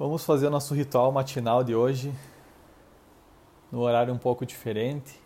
Vamos fazer o nosso ritual matinal de hoje, no horário um pouco diferente.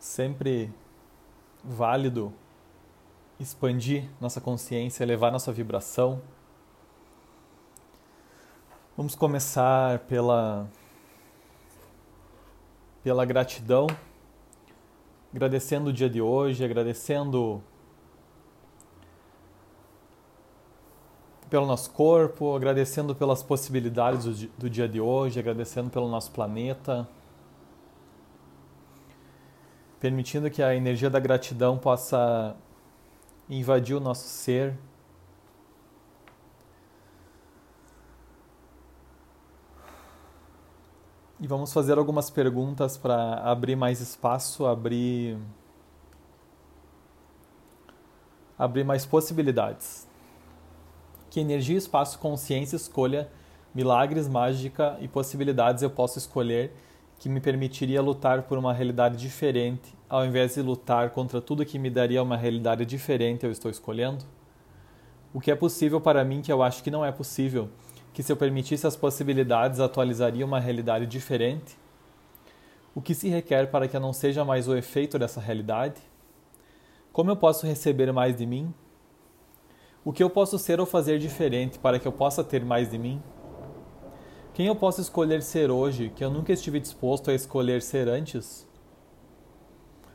Sempre válido expandir nossa consciência, elevar nossa vibração. Vamos começar pela pela gratidão, agradecendo o dia de hoje, agradecendo pelo nosso corpo, agradecendo pelas possibilidades do, do dia de hoje, agradecendo pelo nosso planeta, permitindo que a energia da gratidão possa invadir o nosso ser. E vamos fazer algumas perguntas para abrir mais espaço, abrir abrir mais possibilidades que energia, espaço, consciência, escolha, milagres, mágica e possibilidades eu posso escolher que me permitiria lutar por uma realidade diferente, ao invés de lutar contra tudo que me daria uma realidade diferente eu estou escolhendo? O que é possível para mim que eu acho que não é possível, que se eu permitisse as possibilidades atualizaria uma realidade diferente? O que se requer para que eu não seja mais o efeito dessa realidade? Como eu posso receber mais de mim? O que eu posso ser ou fazer diferente para que eu possa ter mais de mim? Quem eu posso escolher ser hoje que eu nunca estive disposto a escolher ser antes?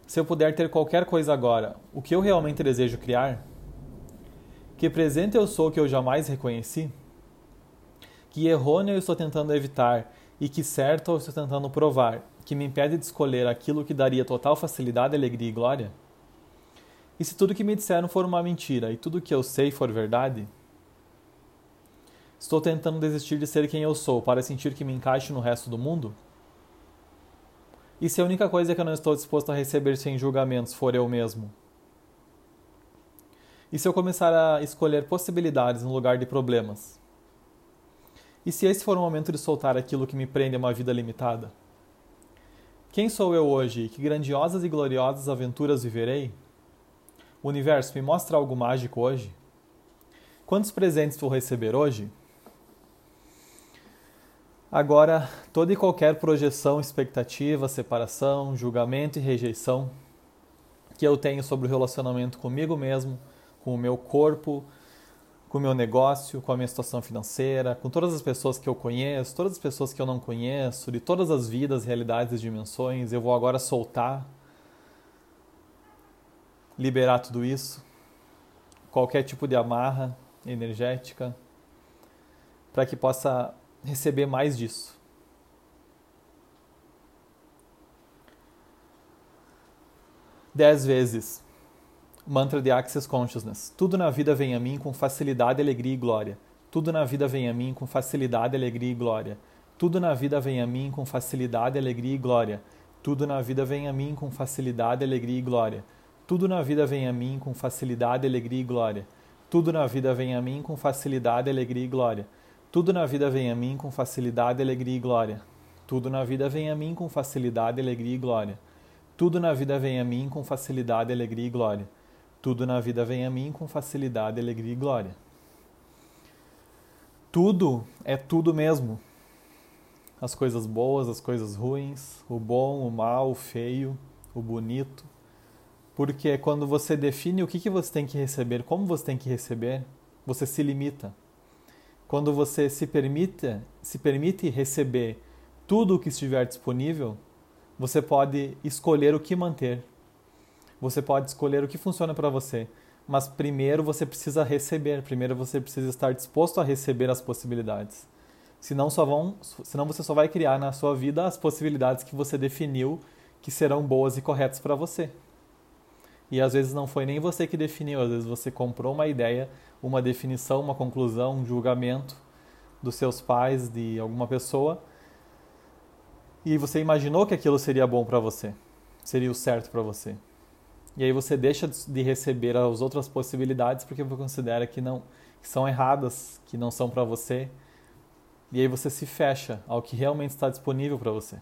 Se eu puder ter qualquer coisa agora, o que eu realmente desejo criar? Que presente eu sou que eu jamais reconheci? Que errôneo eu estou tentando evitar e que certo eu estou tentando provar, que me impede de escolher aquilo que daria total facilidade, alegria e glória? E se tudo que me disseram for uma mentira e tudo que eu sei for verdade? Estou tentando desistir de ser quem eu sou para sentir que me encaixe no resto do mundo? E se a única coisa que eu não estou disposto a receber sem julgamentos for eu mesmo? E se eu começar a escolher possibilidades no lugar de problemas? E se esse for o momento de soltar aquilo que me prende a uma vida limitada? Quem sou eu hoje e que grandiosas e gloriosas aventuras viverei? O universo me mostra algo mágico hoje? Quantos presentes vou receber hoje? Agora, toda e qualquer projeção, expectativa, separação, julgamento e rejeição que eu tenho sobre o relacionamento comigo mesmo, com o meu corpo, com o meu negócio, com a minha situação financeira, com todas as pessoas que eu conheço, todas as pessoas que eu não conheço, de todas as vidas, realidades e dimensões, eu vou agora soltar liberar tudo isso, qualquer tipo de amarra energética, para que possa receber mais disso. Dez vezes. Mantra de Access Consciousness. Tudo na vida vem a mim com facilidade, alegria e glória. Tudo na vida vem a mim com facilidade, alegria e glória. Tudo na vida vem a mim com facilidade, alegria e glória. Tudo na vida vem a mim com facilidade, alegria e glória. Tudo na vida vem a mim com facilidade, alegria e glória. Tudo na vida vem a mim com facilidade, alegria e glória. Tudo na vida vem a mim com facilidade, alegria e glória. Tudo na vida vem a mim com facilidade, alegria e glória. Tudo na vida vem a mim com facilidade, alegria e glória. Tudo na vida vem a mim com facilidade, alegria e glória. Tudo é tudo mesmo. As coisas boas, as coisas ruins, o bom, o mal, o feio, o bonito, porque quando você define o que, que você tem que receber, como você tem que receber, você se limita. Quando você se permite, se permite receber tudo o que estiver disponível, você pode escolher o que manter. Você pode escolher o que funciona para você. Mas primeiro você precisa receber, primeiro você precisa estar disposto a receber as possibilidades. Senão, só vão, senão você só vai criar na sua vida as possibilidades que você definiu que serão boas e corretas para você. E às vezes não foi nem você que definiu, às vezes você comprou uma ideia, uma definição, uma conclusão, um julgamento dos seus pais, de alguma pessoa, e você imaginou que aquilo seria bom para você, seria o certo para você. E aí você deixa de receber as outras possibilidades porque você considera que não que são erradas, que não são para você. E aí você se fecha ao que realmente está disponível para você.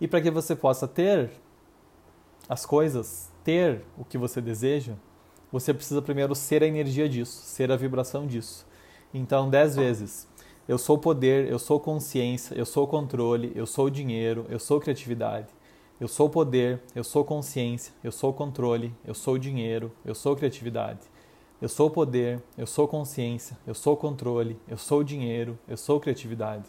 E para que você possa ter as coisas, ter o que você deseja, você precisa primeiro ser a energia disso, ser a vibração disso. Então, dez vezes. Eu sou poder, eu sou consciência, eu sou controle, eu sou dinheiro, eu sou criatividade. Eu sou poder, eu sou consciência, eu sou controle, eu sou dinheiro, eu sou criatividade. Eu sou poder, eu sou consciência, eu sou controle, eu sou dinheiro, eu sou criatividade.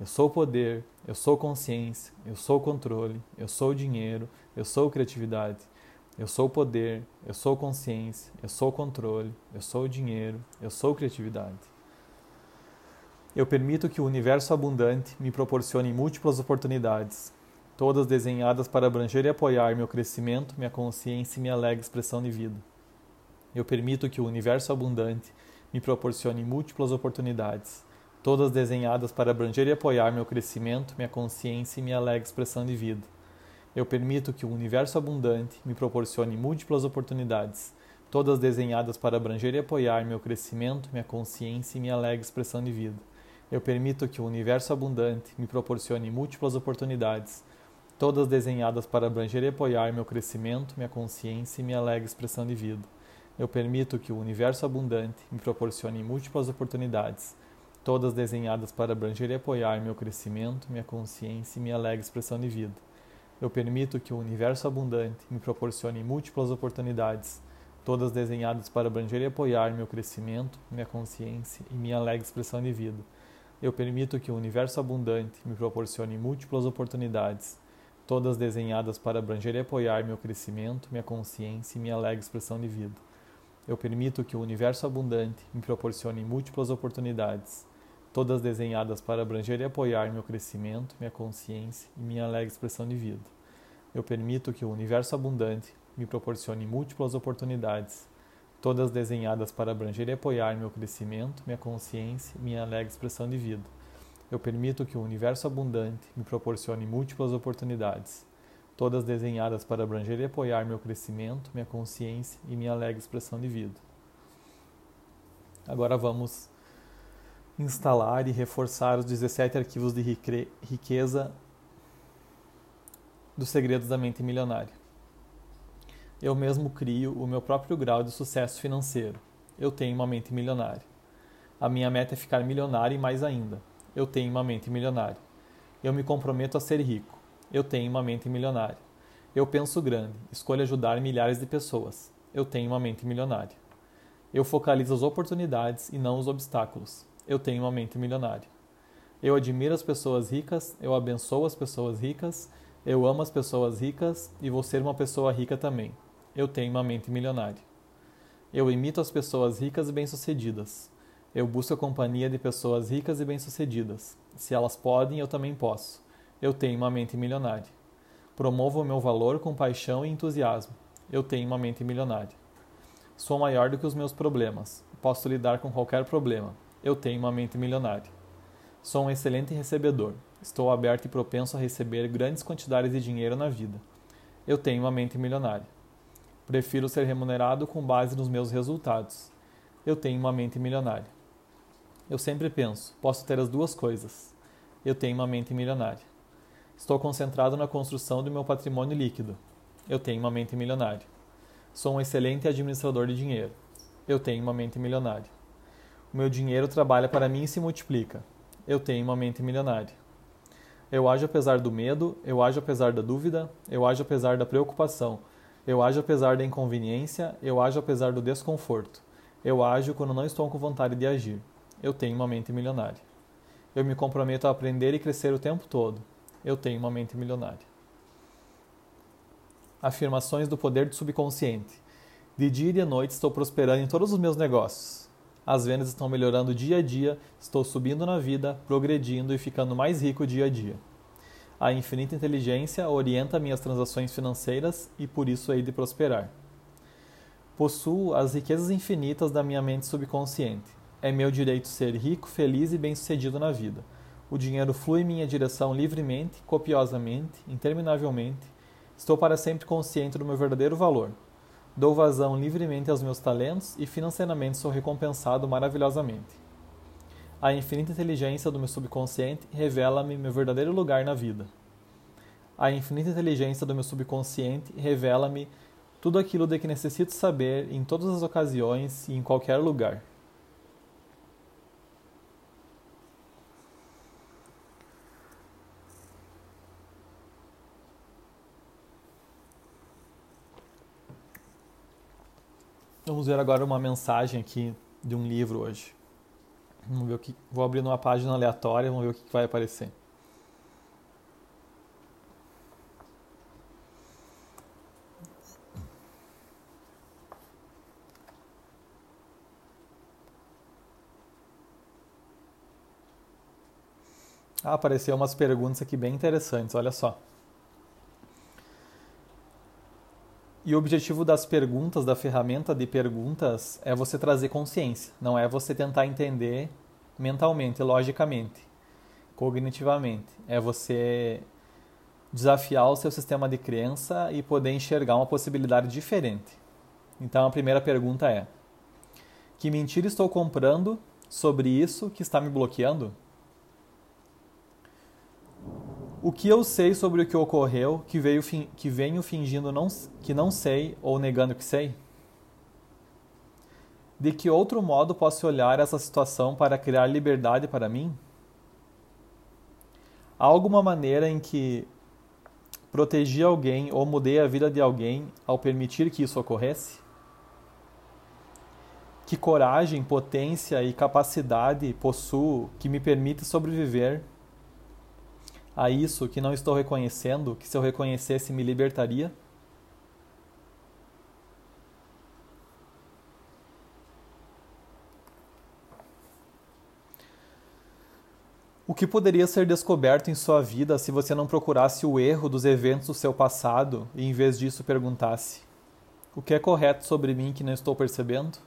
Eu sou poder, eu sou consciência, eu sou controle, eu sou dinheiro, eu sou criatividade. Eu sou poder, eu sou consciência, eu sou controle, eu sou dinheiro, eu sou criatividade. Eu permito que o universo abundante me proporcione múltiplas oportunidades, todas desenhadas para abranger e apoiar meu crescimento, minha consciência e minha alegre expressão de vida. Eu permito que o universo abundante me proporcione múltiplas oportunidades, todas desenhadas para abranger e apoiar meu crescimento, minha consciência e minha alegre expressão de vida. Eu permito que o universo abundante me proporcione múltiplas oportunidades, todas desenhadas para abranger e apoiar meu crescimento, minha consciência e minha alegre expressão de vida. Eu permito que o universo abundante me proporcione múltiplas oportunidades, todas desenhadas para abranger e apoiar meu crescimento, minha consciência e minha alegre expressão de vida. Eu permito que o universo abundante me proporcione múltiplas oportunidades, todas desenhadas para abranger e apoiar meu crescimento, minha consciência e minha alegre expressão de vida. Eu permito que o universo abundante me proporcione múltiplas oportunidades, todas desenhadas para abranger e apoiar meu crescimento, minha consciência e minha alegre expressão de vida. Eu permito que o universo abundante me proporcione múltiplas oportunidades, todas desenhadas para abranger e apoiar meu crescimento, minha consciência e minha alegre expressão de vida. Eu permito que o universo abundante me proporcione múltiplas oportunidades, todas desenhadas para abranger e apoiar meu crescimento, minha consciência e minha alegre expressão de vida. Eu permito que o universo abundante me proporcione múltiplas oportunidades, todas desenhadas para abranger e apoiar meu crescimento, minha consciência e minha alegre expressão de vida. Eu permito que o universo abundante me proporcione múltiplas oportunidades, todas desenhadas para abranger e apoiar meu crescimento, minha consciência e minha alegre expressão de vida. Agora vamos instalar e reforçar os 17 arquivos de riqueza dos segredos da mente milionária. Eu mesmo crio o meu próprio grau de sucesso financeiro. Eu tenho uma mente milionária. A minha meta é ficar milionário e mais ainda. Eu tenho uma mente milionária. Eu me comprometo a ser rico. Eu tenho uma mente milionária. Eu penso grande. Escolho ajudar milhares de pessoas. Eu tenho uma mente milionária. Eu focalizo as oportunidades e não os obstáculos eu tenho uma mente milionária. Eu admiro as pessoas ricas, eu abençoo as pessoas ricas, eu amo as pessoas ricas e vou ser uma pessoa rica também. Eu tenho uma mente milionária. Eu imito as pessoas ricas e bem-sucedidas. Eu busco a companhia de pessoas ricas e bem-sucedidas. Se elas podem, eu também posso. Eu tenho uma mente milionária. Promovo o meu valor com paixão e entusiasmo. Eu tenho uma mente milionária. Sou maior do que os meus problemas. Posso lidar com qualquer problema eu tenho uma mente milionária. Sou um excelente recebedor. Estou aberto e propenso a receber grandes quantidades de dinheiro na vida. Eu tenho uma mente milionária. Prefiro ser remunerado com base nos meus resultados. Eu tenho uma mente milionária. Eu sempre penso, posso ter as duas coisas. Eu tenho uma mente milionária. Estou concentrado na construção do meu patrimônio líquido. Eu tenho uma mente milionária. Sou um excelente administrador de dinheiro. Eu tenho uma mente milionária. O meu dinheiro trabalha para mim e se multiplica. Eu tenho uma mente milionária. Eu ajo apesar do medo, eu ajo apesar da dúvida, eu ajo apesar da preocupação, eu ajo apesar da inconveniência, eu ajo apesar do desconforto. Eu ajo quando não estou com vontade de agir. Eu tenho uma mente milionária. Eu me comprometo a aprender e crescer o tempo todo. Eu tenho uma mente milionária. Afirmações do poder do subconsciente. De dia e de noite estou prosperando em todos os meus negócios. As vendas estão melhorando dia a dia, estou subindo na vida, progredindo e ficando mais rico dia a dia. A infinita inteligência orienta minhas transações financeiras e por isso hei de prosperar. Possuo as riquezas infinitas da minha mente subconsciente. É meu direito ser rico, feliz e bem-sucedido na vida. O dinheiro flui em minha direção livremente, copiosamente, interminavelmente. Estou para sempre consciente do meu verdadeiro valor. Dou vazão livremente aos meus talentos e financeiramente sou recompensado maravilhosamente. A infinita inteligência do meu subconsciente revela-me meu verdadeiro lugar na vida. A infinita inteligência do meu subconsciente revela-me tudo aquilo de que necessito saber em todas as ocasiões e em qualquer lugar. Vamos ver agora uma mensagem aqui de um livro hoje. Vamos ver o que. Vou abrir uma página aleatória, vamos ver o que vai aparecer. Ah, apareceu umas perguntas aqui bem interessantes, olha só. E o objetivo das perguntas, da ferramenta de perguntas, é você trazer consciência, não é você tentar entender mentalmente, logicamente, cognitivamente. É você desafiar o seu sistema de crença e poder enxergar uma possibilidade diferente. Então a primeira pergunta é: Que mentira estou comprando sobre isso que está me bloqueando? O que eu sei sobre o que ocorreu que, veio, que venho fingindo não, que não sei ou negando que sei? De que outro modo posso olhar essa situação para criar liberdade para mim? Há alguma maneira em que protegi alguém ou mudei a vida de alguém ao permitir que isso ocorresse? Que coragem, potência e capacidade possuo que me permite sobreviver a isso que não estou reconhecendo, que se eu reconhecesse me libertaria? O que poderia ser descoberto em sua vida se você não procurasse o erro dos eventos do seu passado e em vez disso perguntasse: O que é correto sobre mim que não estou percebendo?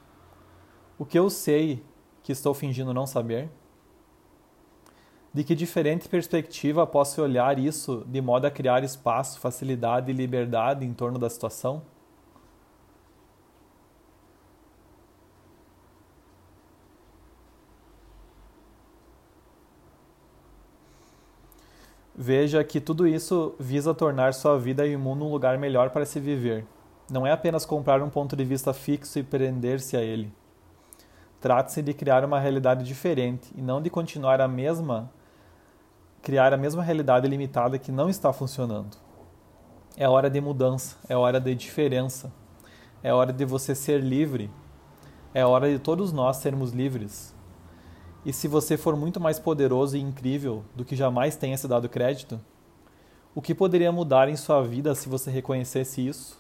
O que eu sei que estou fingindo não saber? De que diferente perspectiva posso olhar isso de modo a criar espaço, facilidade e liberdade em torno da situação? Veja que tudo isso visa tornar sua vida e o mundo um lugar melhor para se viver. Não é apenas comprar um ponto de vista fixo e prender-se a ele. Trata-se de criar uma realidade diferente e não de continuar a mesma criar a mesma realidade limitada que não está funcionando. É hora de mudança, é hora de diferença, é hora de você ser livre, é hora de todos nós sermos livres. E se você for muito mais poderoso e incrível do que jamais tenha se dado crédito, o que poderia mudar em sua vida se você reconhecesse isso?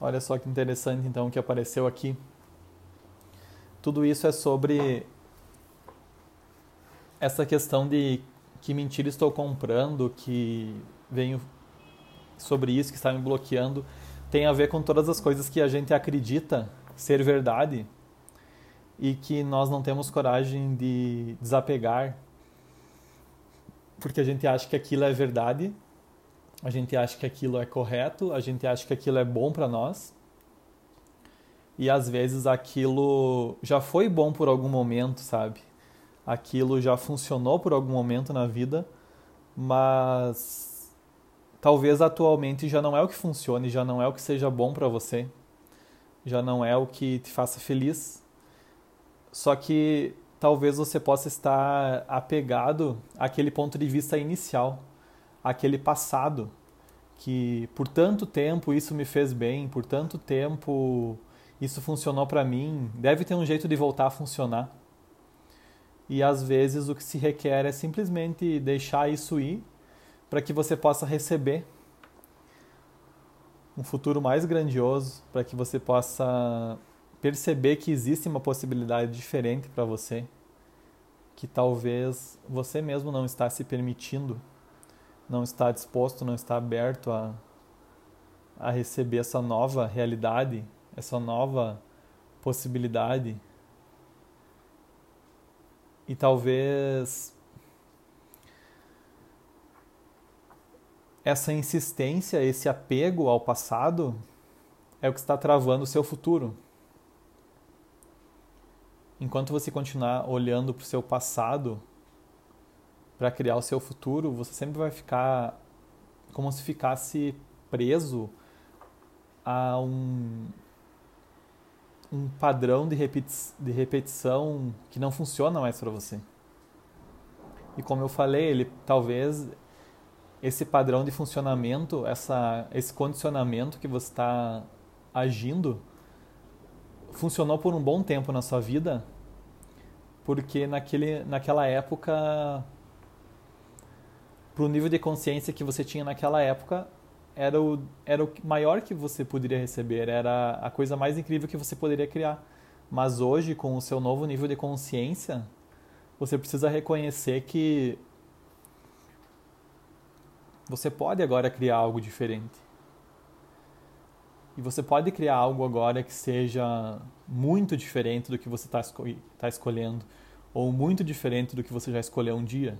Olha só que interessante então o que apareceu aqui. Tudo isso é sobre essa questão de que mentira estou comprando, que venho sobre isso que está me bloqueando, tem a ver com todas as coisas que a gente acredita ser verdade e que nós não temos coragem de desapegar porque a gente acha que aquilo é verdade, a gente acha que aquilo é correto, a gente acha que aquilo é bom para nós e às vezes aquilo já foi bom por algum momento, sabe? Aquilo já funcionou por algum momento na vida, mas talvez atualmente já não é o que funcione, já não é o que seja bom para você, já não é o que te faça feliz. Só que talvez você possa estar apegado àquele ponto de vista inicial, àquele passado, que por tanto tempo isso me fez bem, por tanto tempo isso funcionou para mim, deve ter um jeito de voltar a funcionar. E às vezes o que se requer é simplesmente deixar isso ir para que você possa receber um futuro mais grandioso, para que você possa perceber que existe uma possibilidade diferente para você, que talvez você mesmo não está se permitindo não está disposto, não está aberto a, a receber essa nova realidade, essa nova possibilidade. E talvez essa insistência, esse apego ao passado é o que está travando o seu futuro. Enquanto você continuar olhando para o seu passado para criar o seu futuro, você sempre vai ficar como se ficasse preso a um, um padrão de, repeti de repetição que não funciona mais para você. E como eu falei, ele talvez esse padrão de funcionamento, essa, esse condicionamento que você está agindo, funcionou por um bom tempo na sua vida, porque naquele, naquela época, para o nível de consciência que você tinha naquela época, era o, era o maior que você poderia receber, era a coisa mais incrível que você poderia criar. Mas hoje, com o seu novo nível de consciência, você precisa reconhecer que você pode agora criar algo diferente. E você pode criar algo agora que seja muito diferente do que você está tá escolhendo, ou muito diferente do que você já escolheu um dia.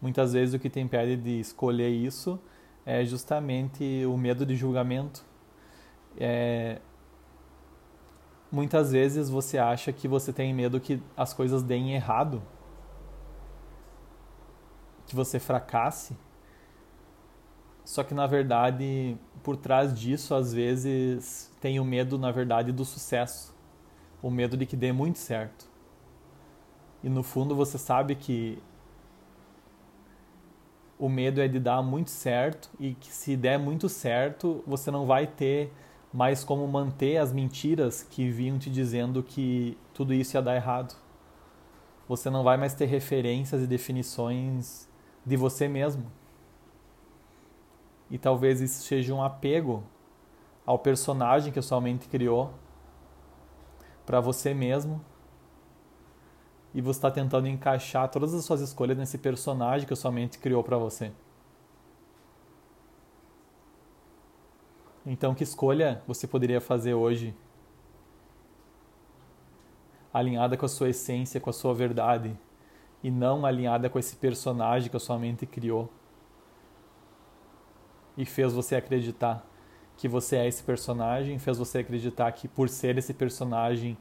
Muitas vezes o que te impede de escolher isso é justamente o medo de julgamento. É... Muitas vezes você acha que você tem medo que as coisas deem errado, que você fracasse só que na verdade, por trás disso, às vezes tem o medo, na verdade, do sucesso, o medo de que dê muito certo. E no fundo você sabe que o medo é de dar muito certo e que se der muito certo, você não vai ter mais como manter as mentiras que vinham te dizendo que tudo isso ia dar errado. Você não vai mais ter referências e definições de você mesmo e talvez isso seja um apego ao personagem que a sua mente criou para você mesmo. E você está tentando encaixar todas as suas escolhas nesse personagem que a sua mente criou para você. Então, que escolha você poderia fazer hoje alinhada com a sua essência, com a sua verdade, e não alinhada com esse personagem que a sua mente criou? e fez você acreditar que você é esse personagem, fez você acreditar que por ser esse personagem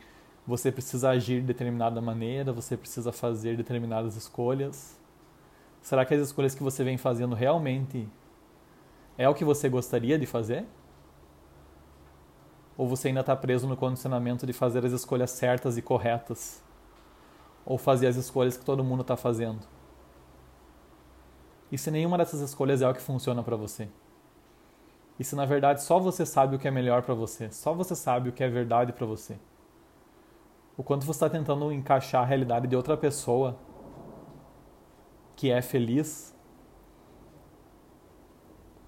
você precisa agir de determinada maneira, você precisa fazer determinadas escolhas. Será que as escolhas que você vem fazendo realmente é o que você gostaria de fazer? Ou você ainda está preso no condicionamento de fazer as escolhas certas e corretas? Ou fazer as escolhas que todo mundo está fazendo? E se nenhuma dessas escolhas é o que funciona para você? E se na verdade só você sabe o que é melhor para você, só você sabe o que é verdade para você? O quanto você está tentando encaixar a realidade de outra pessoa que é feliz,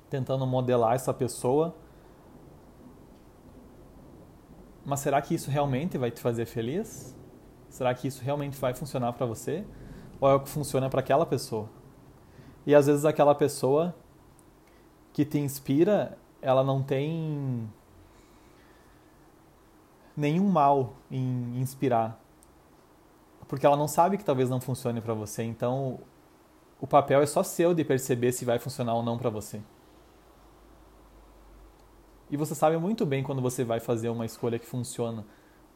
tentando modelar essa pessoa. Mas será que isso realmente vai te fazer feliz? Será que isso realmente vai funcionar para você? Ou é o que funciona para aquela pessoa? E às vezes aquela pessoa que te inspira, ela não tem nenhum mal em inspirar. Porque ela não sabe que talvez não funcione para você. Então, o papel é só seu de perceber se vai funcionar ou não para você. E você sabe muito bem quando você vai fazer uma escolha que funciona,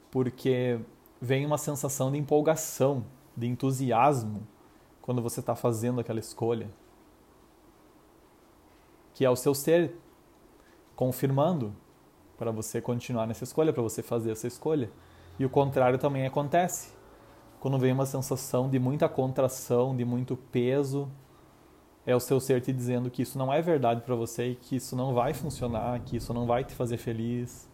porque vem uma sensação de empolgação, de entusiasmo quando você está fazendo aquela escolha, que é o seu ser confirmando para você continuar nessa escolha, para você fazer essa escolha. E o contrário também acontece. Quando vem uma sensação de muita contração, de muito peso, é o seu ser te dizendo que isso não é verdade para você e que isso não vai funcionar, que isso não vai te fazer feliz.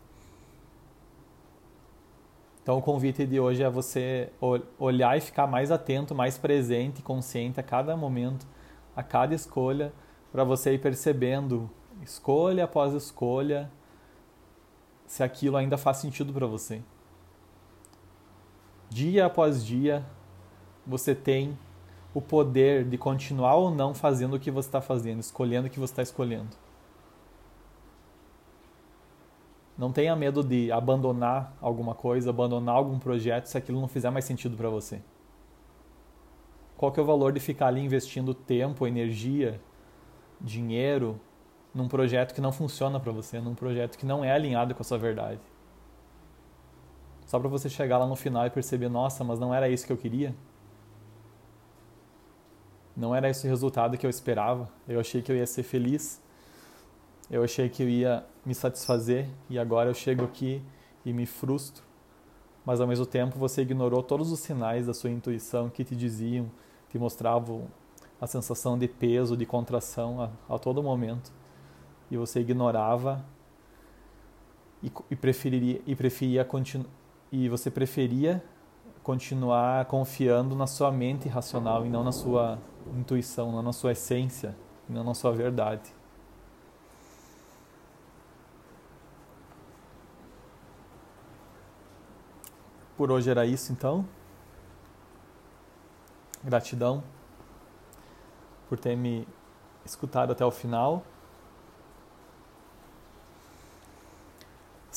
Então o convite de hoje é você olhar e ficar mais atento, mais presente, consciente a cada momento, a cada escolha, para você ir percebendo, escolha após escolha, se aquilo ainda faz sentido para você. Dia após dia, você tem o poder de continuar ou não fazendo o que você está fazendo, escolhendo o que você está escolhendo. Não tenha medo de abandonar alguma coisa, abandonar algum projeto se aquilo não fizer mais sentido para você. Qual que é o valor de ficar ali investindo tempo, energia, dinheiro num projeto que não funciona para você, num projeto que não é alinhado com a sua verdade? Só para você chegar lá no final e perceber, nossa, mas não era isso que eu queria? Não era esse o resultado que eu esperava. Eu achei que eu ia ser feliz. Eu achei que eu ia me satisfazer e agora eu chego aqui e me frustro. Mas ao mesmo tempo você ignorou todos os sinais da sua intuição que te diziam, te mostravam a sensação de peso, de contração a, a todo momento. E você ignorava e, e preferiria e preferia e você preferia continuar confiando na sua mente racional e não na sua intuição, não na sua essência, não na sua verdade. Por hoje era isso então. Gratidão por ter me escutado até o final.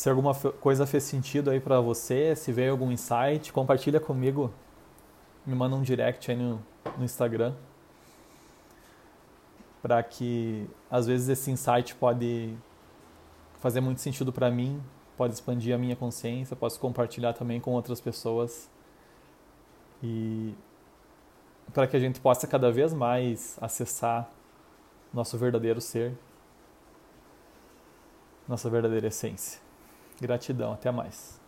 Se alguma coisa fez sentido aí para você, se veio algum insight, compartilha comigo. Me manda um direct aí no, no Instagram para que às vezes esse insight pode fazer muito sentido para mim, pode expandir a minha consciência, posso compartilhar também com outras pessoas e para que a gente possa cada vez mais acessar nosso verdadeiro ser, nossa verdadeira essência. Gratidão, até mais.